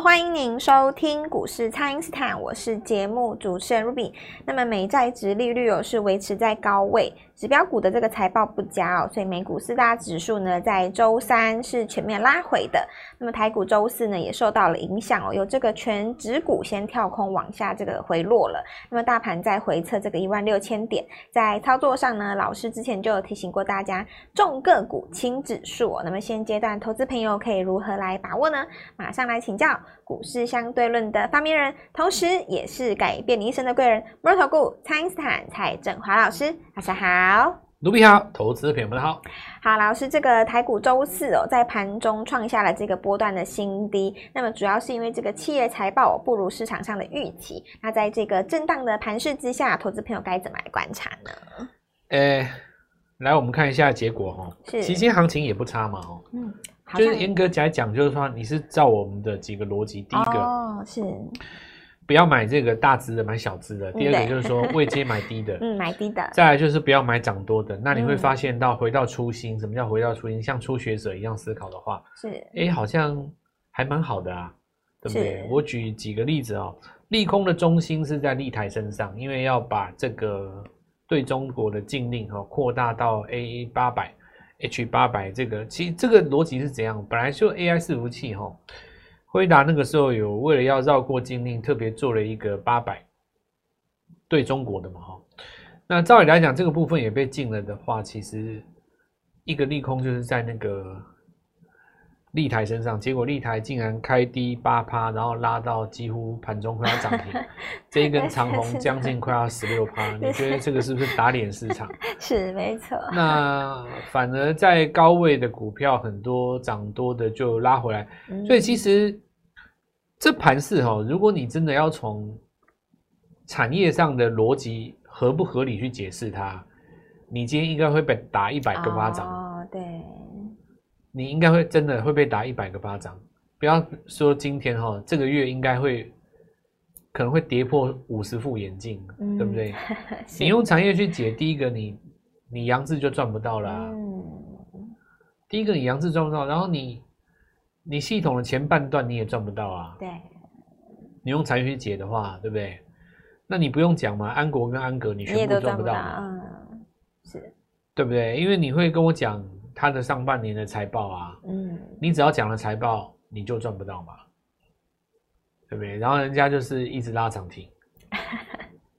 欢迎您收听股市蔡恩斯坦，我是节目主持人 Ruby。那么美债值利率哦是维持在高位。指标股的这个财报不佳哦，所以美股四大指数呢在周三是全面拉回的。那么台股周四呢也受到了影响哦，有这个全指股先跳空往下这个回落了。那么大盘在回测这个一万六千点，在操作上呢，老师之前就有提醒过大家，重个股轻指数哦。那么现阶段投资朋友可以如何来把握呢？马上来请教股市相对论的发明人，同时也是改变你一生的贵人——摩尔投顾蔡因斯坦蔡振华老师，大家好。好，卢比好，投资朋友们好。好，老师，这个台股周四哦，在盘中创下了这个波段的新低。那么主要是因为这个企业财报不如市场上的预期。那在这个震荡的盘势之下，投资朋友该怎么来观察呢？诶，来我们看一下结果哦。是，期间行情也不差嘛哦。嗯，就是严格来讲，就是说你是照我们的几个逻辑，第一个哦是。不要买这个大只的，买小只的。第二个就是说，未接买低的，嗯，买低的。再来就是不要买涨多的。那你会发现到回到初心，什么叫回到初心？像初学者一样思考的话，是，哎，好像还蛮好的啊，对不对？我举几个例子哦。利空的中心是在利台身上，因为要把这个对中国的禁令哈扩大到 A 八百、H 八百这个，其实这个逻辑是怎样？本来就 AI 伺服器哈。辉达那个时候有为了要绕过禁令，特别做了一个八百对中国的嘛哈。那照理来讲，这个部分也被禁了的话，其实一个利空就是在那个立台身上。结果立台竟然开低八趴，然后拉到几乎盘中快要涨停，这一根长红将近快要十六趴。你觉得这个是不是打脸市场？是没错。那反而在高位的股票很多涨多的就拉回来，所以其实。这盘势哈，如果你真的要从产业上的逻辑合不合理去解释它，你今天应该会被打一百个巴掌。哦，对，你应该会真的会被打一百个巴掌。不要说今天哈，这个月应该会可能会跌破五十副眼镜，嗯、对不对？你用产业去解，第一个你你杨志就赚不到了、啊。嗯、第一个你杨志赚不到，然后你。你系统的前半段你也赚不到啊。对，你用财去解的话，对不对？那你不用讲嘛，安国跟安格你全部赚不到是，对不对？因为你会跟我讲他的上半年的财报啊。嗯。你只要讲了财报，你就赚不到嘛，对不对？然后人家就是一直拉涨停，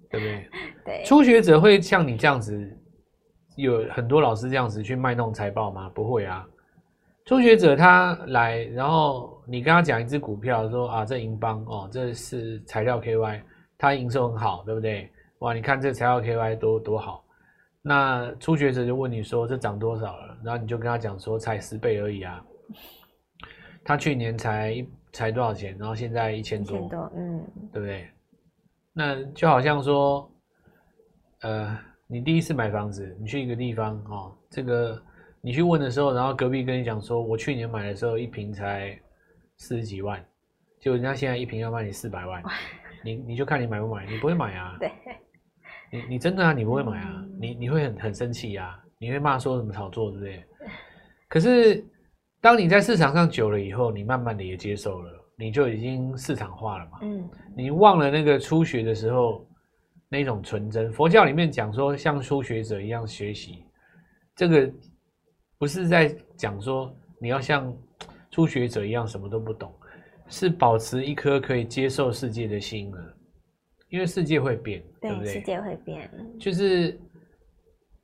对不对？对。初学者会像你这样子，有很多老师这样子去卖弄财报吗？不会啊。初学者他来，然后你跟他讲一只股票，说啊，这银邦哦，这是材料 KY，它营收很好，对不对？哇，你看这材料 KY 多多好。那初学者就问你说，这涨多少了？然后你就跟他讲说，才十倍而已啊。他去年才才多少钱？然后现在一千多，一千多，嗯，对不对？那就好像说，呃，你第一次买房子，你去一个地方哦，这个。你去问的时候，然后隔壁跟你讲说，我去年买的时候一瓶才四十几万，结果人家现在一瓶要卖你四百万，你你就看你买不买，你不会买啊？对，你你真的啊？你不会买啊？嗯、你你会很很生气啊？你会骂说什么炒作之类的？可是当你在市场上久了以后，你慢慢的也接受了，你就已经市场化了嘛。嗯，你忘了那个初学的时候那种纯真。佛教里面讲说，像初学者一样学习这个。不是在讲说你要像初学者一样什么都不懂，是保持一颗可以接受世界的心啊，因为世界会变，对，对不对？世界会变，就是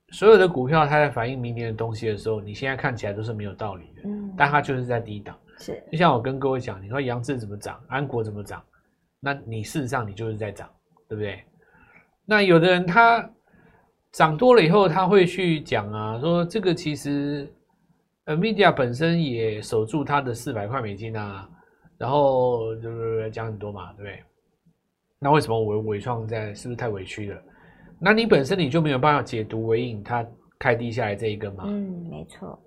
所有的股票它在反映明年的东西的时候，你现在看起来都是没有道理的，嗯，但它就是在低档。是，就像我跟各位讲，你说杨志怎么涨，安国怎么涨，那你事实上你就是在涨，对不对？那有的人他。涨多了以后，他会去讲啊，说这个其实，NVIDIA 本身也守住它的四百块美金啊，然后就是讲很多嘛，对不对？那为什么我伟创在是不是太委屈了？那你本身你就没有办法解读纬颖它开低下来这一根嘛？嗯，没错。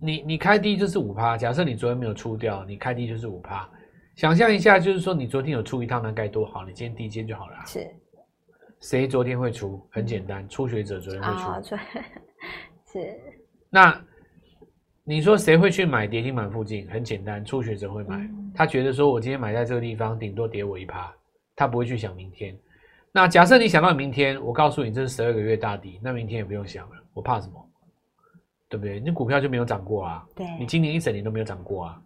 你你开低就是五趴，假设你昨天没有出掉，你开低就是五趴。想象一下，就是说你昨天有出一趟，那该多好，你今天低接就好了。是。谁昨天会出？很简单，初学者昨天会出。哦、是。那你说谁会去买跌停板附近？很简单，初学者会买。嗯、他觉得说，我今天买在这个地方，顶多跌我一趴，他不会去想明天。那假设你想到明天，我告诉你这是十二个月大底，那明天也不用想了，我怕什么？对不对？你股票就没有涨过啊？对，你今年一整年都没有涨过啊？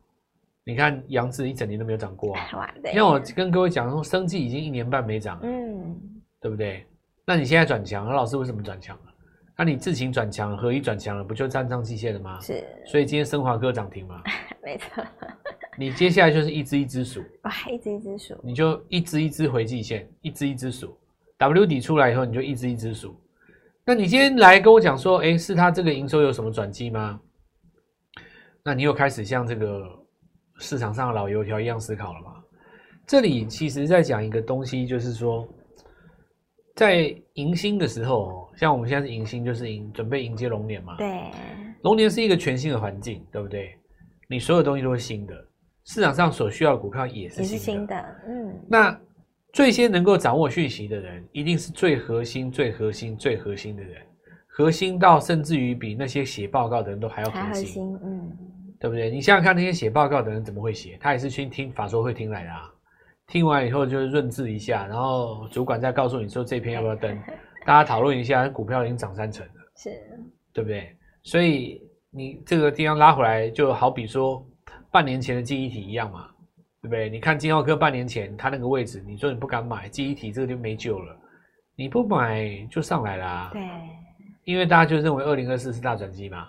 你看杨志一整年都没有涨过啊？因为我跟各位讲说，生计已经一年半没涨，嗯，对不对？那你现在转强，老师为什么转强？那、啊、你自行转强，合一转强了，不就站上季线了吗？是。所以今天升华哥涨停嘛？没错。你接下来就是一只一只数。哇，一只一只数。你就一只一只回季线，一只一只数。W 底出来以后，你就一只一只数。那你今天来跟我讲说，哎，是他这个营收有什么转机吗？那你又开始像这个市场上的老油条一样思考了吗？这里其实在讲一个东西，就是说。在迎新的时候，像我们现在是迎新，就是迎准备迎接龙年嘛。对，龙年是一个全新的环境，对不对？你所有东西都是新的，市场上所需要的股票也是新的。新的，嗯。那最先能够掌握讯息的人，一定是最核心、最核心、最核心的人，核心到甚至于比那些写报告的人都还要核心，还核心，嗯，对不对？你想想看，那些写报告的人怎么会写？他也是去听法说会听来的啊。听完以后就是润字一下，然后主管再告诉你说这篇要不要登，大家讨论一下，股票已经涨三成了，是，对不对？所以你这个地方拉回来，就好比说半年前的记忆体一样嘛，对不对？你看金浩科半年前他那个位置，你说你不敢买记忆体，这个就没救了，你不买就上来啦，对，因为大家就认为二零二四是大转机嘛，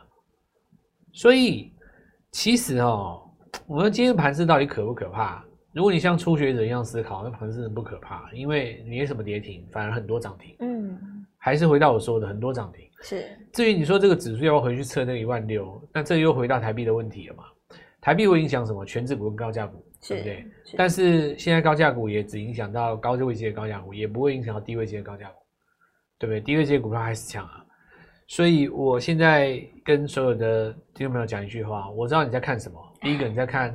所以其实哦，我们今天盘势到底可不可怕？如果你像初学者一样思考，那盘势不可怕，因为没什么跌停，反而很多涨停。嗯，还是回到我说的，很多涨停。是。至于你说这个指数要不要回去测那一万六，那这又回到台币的问题了嘛？台币会影响什么？权值股跟高价股，对不对？但是现在高价股也只影响到高位阶的高价股，也不会影响到低位阶的高价股，对不对？低位阶股票还是强啊。所以我现在跟所有的听众朋友讲一句话，我知道你在看什么。第一个你在看。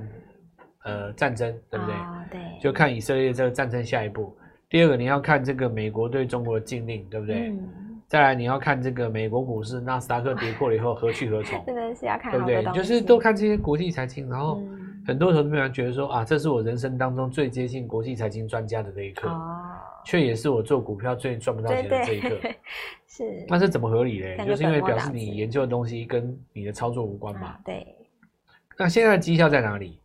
呃，战争对不对？哦，对，就看以色列这个战争下一步。第二个，你要看这个美国对中国的禁令，对不对？嗯。再来，你要看这个美国股市纳斯达克跌破了以后何去何从？真的是要看，对不对？就是都看这些国际财经，然后很多投资人觉得说啊，这是我人生当中最接近国际财经专家的那一刻，哦，却也是我做股票最赚不到钱的这一刻。是。那是怎么合理嘞？就是因为表示你研究的东西跟你的操作无关嘛。啊，对。那现在的绩效在哪里？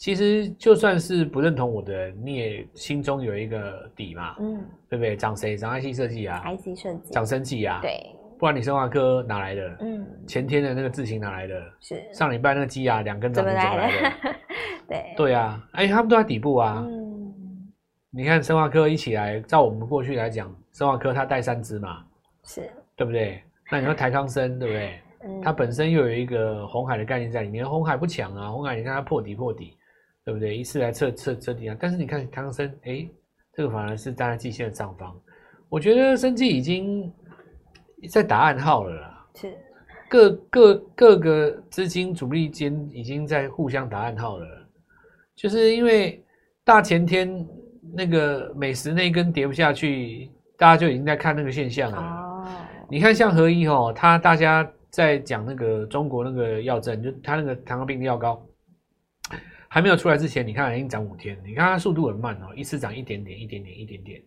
其实就算是不认同我的人，你也心中有一个底嘛，嗯，对不对？涨谁？涨 IC 设计啊，IC 设计，涨生技啊，对，不然你生化科哪来的？嗯，前天的那个智勤哪来的？是上礼拜那个鸡啊两根涨停怎么来的？对对啊，哎，他们都在底部啊。嗯，你看生化科一起来，照我们过去来讲，生化科它带三只嘛，是对不对？那你说台康生对不对？嗯，它本身又有一个红海的概念在里面，红海不强啊，红海你看它破底破底。对不对？一次来测测测底啊！但是你看康生，哎，这个反而是大家季线的上方。我觉得生技已经在打暗号了啦。是，各各各个资金主力间已经在互相打暗号了。就是因为大前天那个美食那根跌不下去，大家就已经在看那个现象了。哦。你看像合一哦，他大家在讲那个中国那个药证，就他那个糖尿病的药膏。还没有出来之前，你看已经涨五天，你看它速度很慢哦，一次涨一点点，一点点，一点点，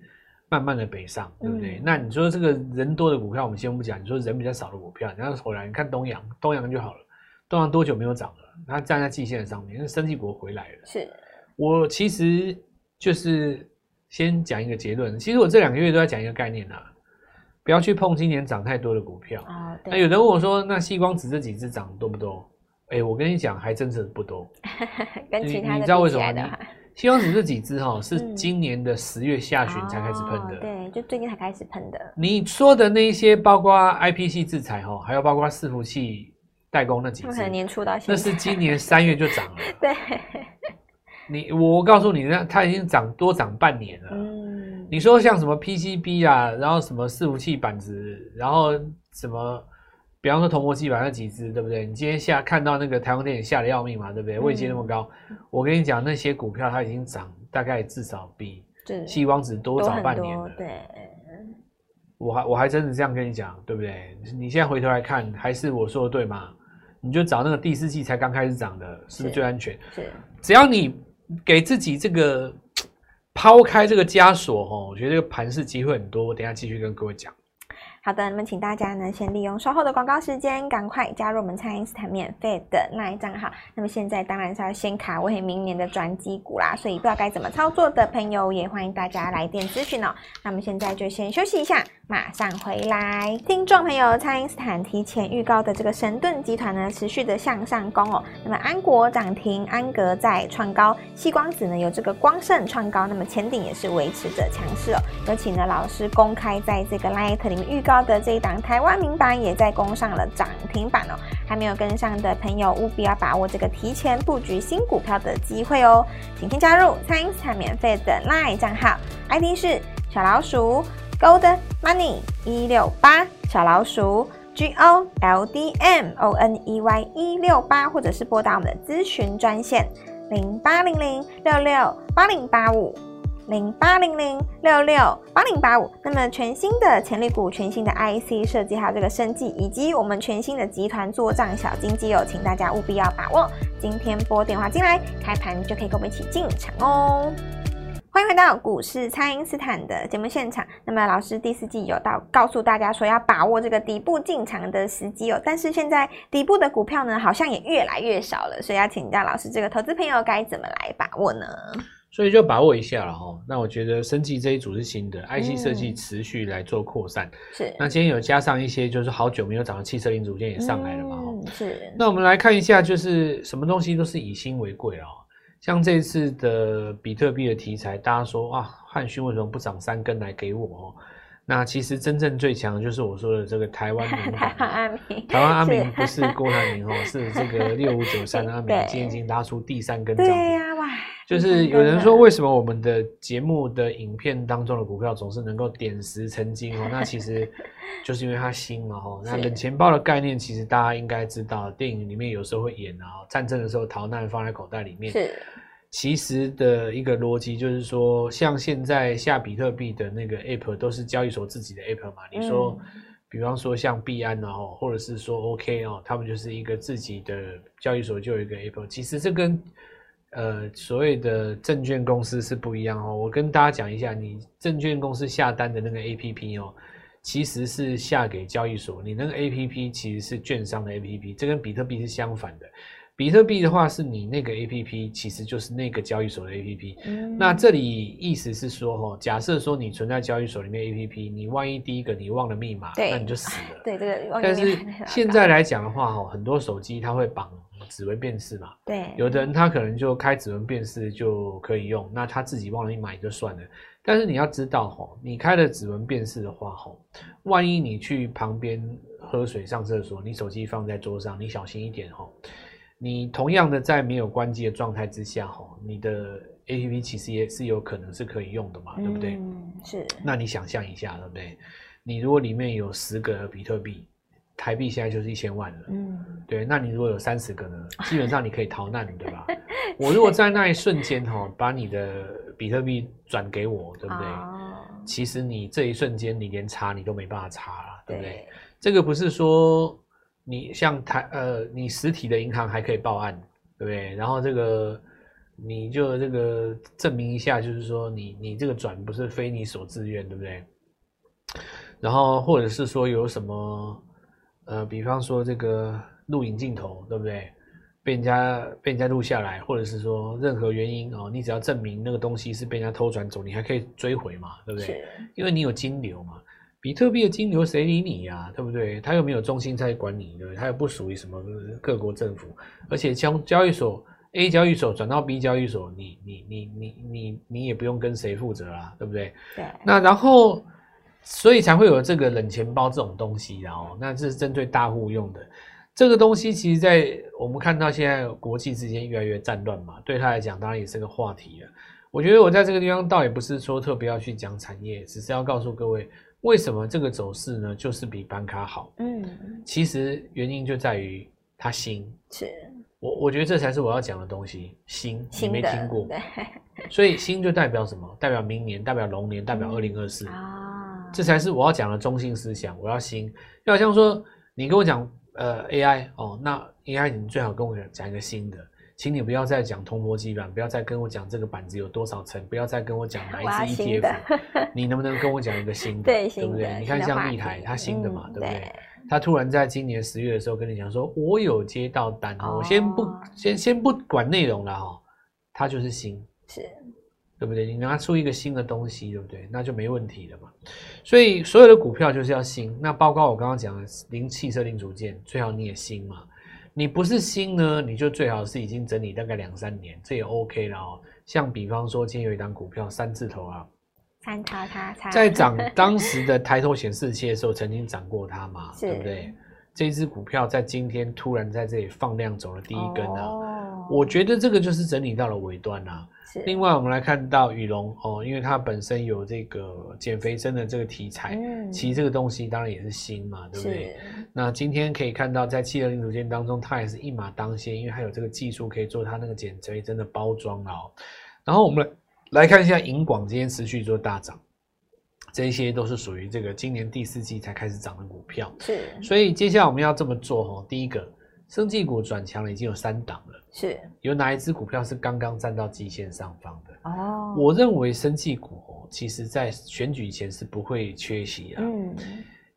慢慢的北上，对不对？嗯、那你说这个人多的股票，我们先不讲，你说人比较少的股票，你要回来，你看东阳，东阳就好了，东阳多久没有涨了？它站在季线上面，因为生技股回来了。是，我其实就是先讲一个结论，其实我这两个月都在讲一个概念啊，不要去碰今年涨太多的股票啊。那有人问我说，那细光子这几只涨多不多？哎、欸，我跟你讲，还真是不多。跟其他的你，你知道为什么？矽光子这几只哈是今年的十月下旬才开始喷的、嗯哦，对，就最近才开始喷的。你说的那些，包括 IPC 制裁哈，还有包括伺服器代工那几只，可能年初到现在，那是今年三月就涨了。对，你我告诉你，那它已经涨多涨半年了。嗯，你说像什么 PCB 啊，然后什么伺服器板子，然后什么？比方说，铜箔基板那几只，对不对？你今天下看到那个台湾电影吓得要命嘛，对不对？位阶那么高，嗯、我跟你讲，那些股票它已经涨，大概至少比西光子多涨半年了。对，我还我还真的这样跟你讲，对不对？你现在回头来看，还是我说的对吗？你就找那个第四季才刚开始涨的，是不是最安全？是，只要你给自己这个 抛开这个枷锁哦，我觉得这个盘势机会很多。我等一下继续跟各位讲。好的，那么请大家呢，先利用稍后的广告时间，赶快加入我们蔡因斯坦免费的那一账号。那么现在当然是要先卡位明年的转机股啦，所以不知道该怎么操作的朋友，也欢迎大家来电咨询哦。那么现在就先休息一下，马上回来。听众朋友，蔡因斯坦提前预告的这个神盾集团呢，持续的向上攻哦。那么安国涨停，安格在创高，西光子呢有这个光盛创高，那么前顶也是维持着强势哦。有请呢老师公开在这个 LINE 里面预告。的这一档台湾名版也在攻上了涨停板哦，还没有跟上的朋友务必要把握这个提前布局新股票的机会哦，请先加入蔡因斯坦免费的 LINE 账号，ID 是小老鼠 Gold Money 一六八，小老鼠 G O L D M O N E Y 一六八，或者是拨打我们的咨询专线零八零零六六八零八五。零八零零六六八零八五，那么全新的潜力股、全新的 IC 设计，还有这个生技，以及我们全新的集团作帐小金鸡哦，请大家务必要把握。今天拨电话进来，开盘就可以跟我们一起进场哦。欢迎回到股市，蔡因斯坦的节目现场。那么老师第四季有到告诉大家说要把握这个底部进场的时机哦，但是现在底部的股票呢，好像也越来越少了，所以要请教老师，这个投资朋友该怎么来把握呢？所以就把握一下了哈。那我觉得生技这一组是新的，IC 设计持续来做扩散。是。那今天有加上一些就是好久没有涨的汽车零组件也上来了嘛？哈。是。那我们来看一下，就是什么东西都是以新为贵哦。像这次的比特币的题材，大家说啊，汉逊为什么不涨三根来给我？哦。那其实真正最强的就是我说的这个台湾名 版，台湾阿明，台湾阿明不是郭台铭哦，是这个六五九三的阿明，今天已经拉出第三根涨停。就是有人说，为什么我们的节目的影片当中的股票总是能够点石成金哦？那其实 就是因为它新嘛哦。那冷钱包的概念，其实大家应该知道，电影里面有时候会演啊，战争的时候逃难放在口袋里面。是。其实的一个逻辑就是说，像现在下比特币的那个 app 都是交易所自己的 app 嘛。你说，比方说像币安啊，或者是说 OK 哦，他们就是一个自己的交易所就有一个 app。其实这跟呃，所谓的证券公司是不一样哦。我跟大家讲一下，你证券公司下单的那个 APP 哦，其实是下给交易所，你那个 APP 其实是券商的 APP，这跟比特币是相反的。比特币的话是你那个 APP，其实就是那个交易所的 APP。嗯。那这里意思是说，哈，假设说你存在交易所里面 APP，你万一第一个你忘了密码，那你就死了。对，这个。但是现在来讲的话，哈，很多手机它会绑。指纹辨识嘛，对，有的人他可能就开指纹辨识就可以用，那他自己忘了密码也就算了。但是你要知道吼，你开了指纹辨识的话吼，万一你去旁边喝水、上厕所，你手机放在桌上，你小心一点吼。你同样的在没有关机的状态之下吼，你的 APP 其实也是有可能是可以用的嘛，对不对？嗯，是。那你想象一下，对不对？你如果里面有十个比特币。台币现在就是一千万了，嗯，对，那你如果有三十个呢？基本上你可以逃难，对吧？我如果在那一瞬间哈，把你的比特币转给我，对不对？哦，其实你这一瞬间你连查你都没办法查了，对不对？对，这个不是说你像台呃，你实体的银行还可以报案，对不对？然后这个你就这个证明一下，就是说你你这个转不是非你所自愿，对不对？然后或者是说有什么？呃，比方说这个录影镜头，对不对？被人家被人家录下来，或者是说任何原因哦，你只要证明那个东西是被人家偷转走，你还可以追回嘛，对不对？因为你有金流嘛，比特币的金流谁理你呀、啊，对不对？他又没有中心在管你，对不对？他又不属于什么各国政府，而且将交易所 A 交易所转到 B 交易所，你你你你你你也不用跟谁负责啦，对不对？对。那然后。所以才会有这个冷钱包这种东西，然后那这是针对大户用的。这个东西其实，在我们看到现在国际之间越来越战乱嘛，对他来讲当然也是个话题了。我觉得我在这个地方倒也不是说特别要去讲产业，只是要告诉各位，为什么这个走势呢，就是比板卡好。嗯，其实原因就在于它新。是。我我觉得这才是我要讲的东西，新，新你没听过。对。所以新就代表什么？代表明年，代表龙年，代表二零二四。啊。这才是我要讲的中心思想。我要新，要像说你跟我讲呃 AI 哦，那 AI 你最好跟我讲一个新的，请你不要再讲铜箔基板，不要再跟我讲这个板子有多少层，不要再跟我讲哪一支 ETF，你能不能跟我讲一个新的？对，对不对？你看像立台，它新的嘛，嗯、对不对？对他突然在今年十月的时候跟你讲说，我有接到单，哦、我先不先先不管内容了哈，它就是新，是，对不对？你拿出一个新的东西，对不对？那就没问题了嘛。所以所有的股票就是要新，那包括我刚刚讲的零汽车零组件，最好你也新嘛。你不是新呢，你就最好是已经整理大概两三年，这也 OK 了哦。像比方说，今天有一档股票三字头啊。三叉叉叉，在涨当时的抬头显示器的时候，曾经涨过它嘛，对不对？这支股票在今天突然在这里放量走了第一根啊，哦、我觉得这个就是整理到了尾端啊。另外，我们来看到宇龙哦，因为它本身有这个减肥针的这个题材，嗯、其实这个东西当然也是新嘛，对不对？那今天可以看到，在汽车零组件当中，它也是一马当先，因为它有这个技术可以做它那个减肥针的包装哦。然后我们来。来看一下银广今天持续做大涨，这些都是属于这个今年第四季才开始涨的股票。是，所以接下来我们要这么做哦。第一个，生技股转强了，已经有三档了。是，有哪一只股票是刚刚站到季线上方的？哦，我认为生技股哦，其实在选举前是不会缺席啊。嗯，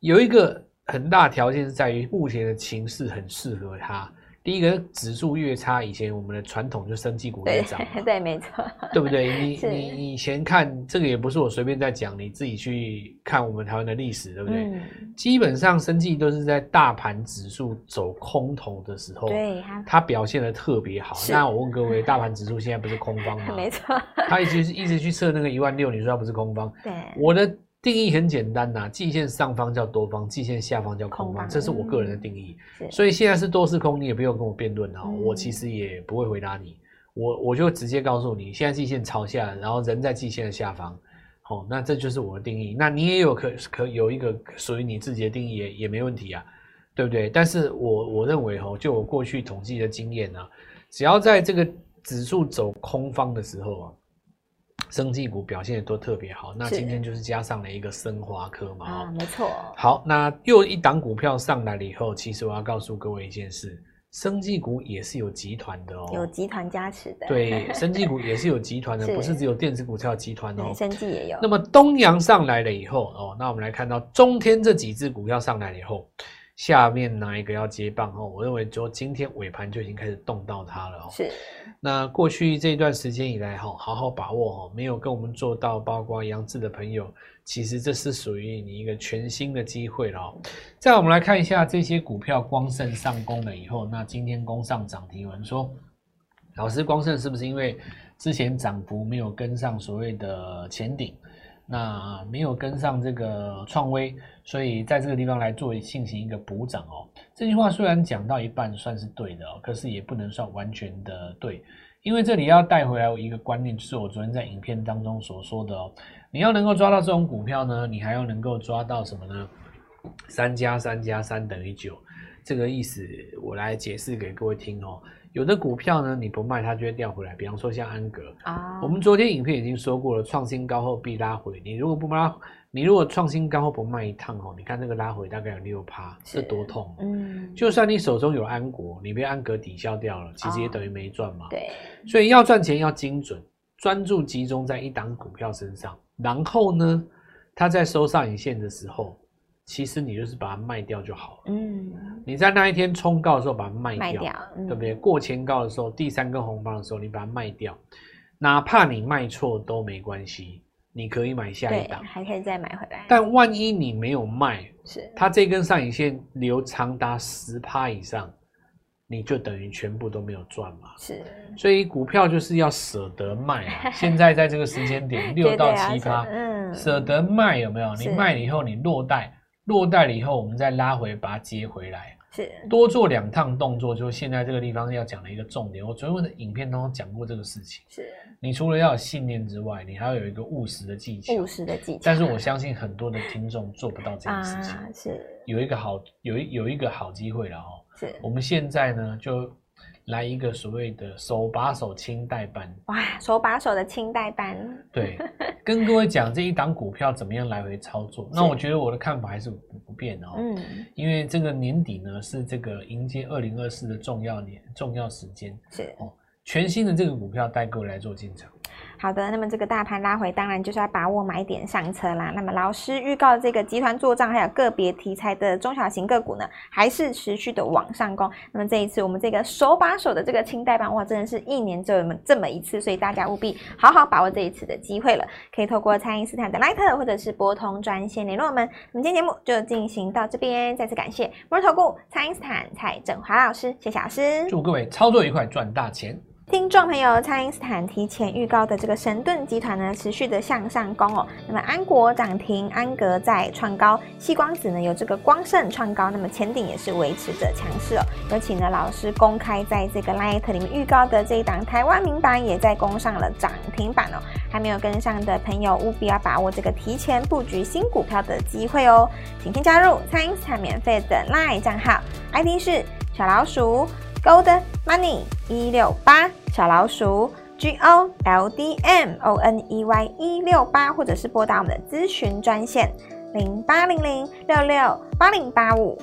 有一个很大条件是在于目前的情势很适合它。第一个指数越差，以前我们的传统就生技股越涨，对，对，没错，对不对？你你以前看这个也不是我随便在讲，你自己去看我们台湾的历史，对不对？嗯、基本上生技都是在大盘指数走空头的时候，对，它表现的特别好。那我问各位，大盘指数现在不是空方吗？没错，它一直一直去测那个一万六，你说它不是空方？对，我的。定义很简单呐，季线上方叫多方，季线下方叫空方，这是我个人的定义。嗯、所以现在是多是空，你也不用跟我辩论哈，嗯、我其实也不会回答你，我我就直接告诉你，现在季线朝下，然后人在季线的下方，好、哦，那这就是我的定义。那你也有可可有一个属于你自己的定义也也没问题啊，对不对？但是我我认为哦，就我过去统计的经验啊，只要在这个指数走空方的时候啊。生技股表现的都特别好，那今天就是加上了一个生华科嘛，啊，没错。好，那又一档股票上来了以后，其实我要告诉各位一件事，生技股也是有集团的哦，有集团加持的。对，生技股也是有集团的，不是只有电子股才有集团哦，生技也有。那么东阳上来了以后哦，那我们来看到中天这几只股票上来了以后。下面哪一个要接棒哦？我认为就今天尾盘就已经开始动到它了哦。是。那过去这一段时间以来哈，好好把握哦。没有跟我们做到，包括杨志的朋友，其实这是属于你一个全新的机会了哦。再我们来看一下这些股票，光圣上攻了以后，那今天攻上涨停。有人说，老师，光圣是不是因为之前涨幅没有跟上所谓的前顶？那没有跟上这个创威，所以在这个地方来做进行一个补涨哦。这句话虽然讲到一半算是对的哦，可是也不能算完全的对，因为这里要带回来一个观念，就是我昨天在影片当中所说的哦。你要能够抓到这种股票呢，你还要能够抓到什么呢？三加三加三等于九，这个意思我来解释给各位听哦。有的股票呢，你不卖它就会掉回来。比方说像安格啊，我们昨天影片已经说过了，创新高后必拉回。你如果不拉，你如果创新高后不卖一趟哦，你看这个拉回大概有六趴，是多痛。嗯，就算你手中有安国，你被安格抵消掉了，其实也等于没赚嘛。对，所以要赚钱要精准，专注集中在一档股票身上，然后呢，它在收上影线的时候。其实你就是把它卖掉就好了。嗯，你在那一天冲高的时候把它卖掉，卖掉嗯、对不对？过前高的时候，第三根红棒的时候，你把它卖掉，哪怕你卖错都没关系，你可以买下一档，还可以再买回来。但万一你没有卖，是它这根上影线留长达十趴以上，你就等于全部都没有赚嘛。是，所以股票就是要舍得卖啊。现在在这个时间点，六到七趴，嗯，舍得卖有没有？你卖了以后，你落袋。落袋了以后，我们再拉回，把它接回来，是多做两趟动作。就是现在这个地方要讲的一个重点，我昨天的影片当中讲过这个事情。是，你除了要有信念之外，你还要有一个务实的技巧。务实的技巧。但是我相信很多的听众做不到这件事情。啊，是。有一个好，有一有一个好机会了哦。是。我们现在呢，就来一个所谓的手把手清代班。哇，手把手的清代班。对，跟各位讲这一档股票怎么样来回操作。那我觉得我的看法还是不变哦。嗯，因为这个年底呢是这个迎接二零二四的重要年、重要时间。是哦，全新的这个股票带各位来做进场。好的，那么这个大盘拉回，当然就是要把握买点上车啦。那么老师预告这个集团做账，还有个别题材的中小型个股呢，还是持续的往上攻。那么这一次我们这个手把手的这个清代班，哇，真的是一年就有这么一次，所以大家务必好好把握这一次的机会了。可以透过蔡因斯坦的 Line 或者是拨通专线联络我们。那么今天节目就进行到这边，再次感谢摩尔投顾蔡因斯坦蔡振华老师，谢谢老师，祝各位操作愉快，赚大钱。听众朋友，蔡因斯坦提前预告的这个神盾集团呢，持续的向上攻哦。那么安国涨停，安格在创高，矽光子呢有这个光盛创高，那么前鼎也是维持着强势哦。尤其呢，老师公开在这个 Light 里面预告的这一档台湾名版也在攻上了涨停板哦。还没有跟上的朋友，务必要把握这个提前布局新股票的机会哦。请先加入蔡因斯坦免费的 Line 账号，ID 是小老鼠。Gold Money 一六八小老鼠 G O L D M O N E Y 一六八，或者是拨打我们的咨询专线零八零零六六八零八五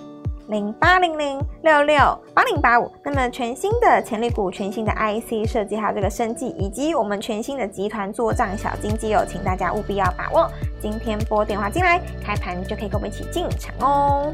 零八零零六六八零八五。那么全新的潜力股、全新的 IC 设计，还有这个生技，以及我们全新的集团做账小金鸡哦，请大家务必要把握。今天拨电话进来，开盘就可以跟我们一起进场哦。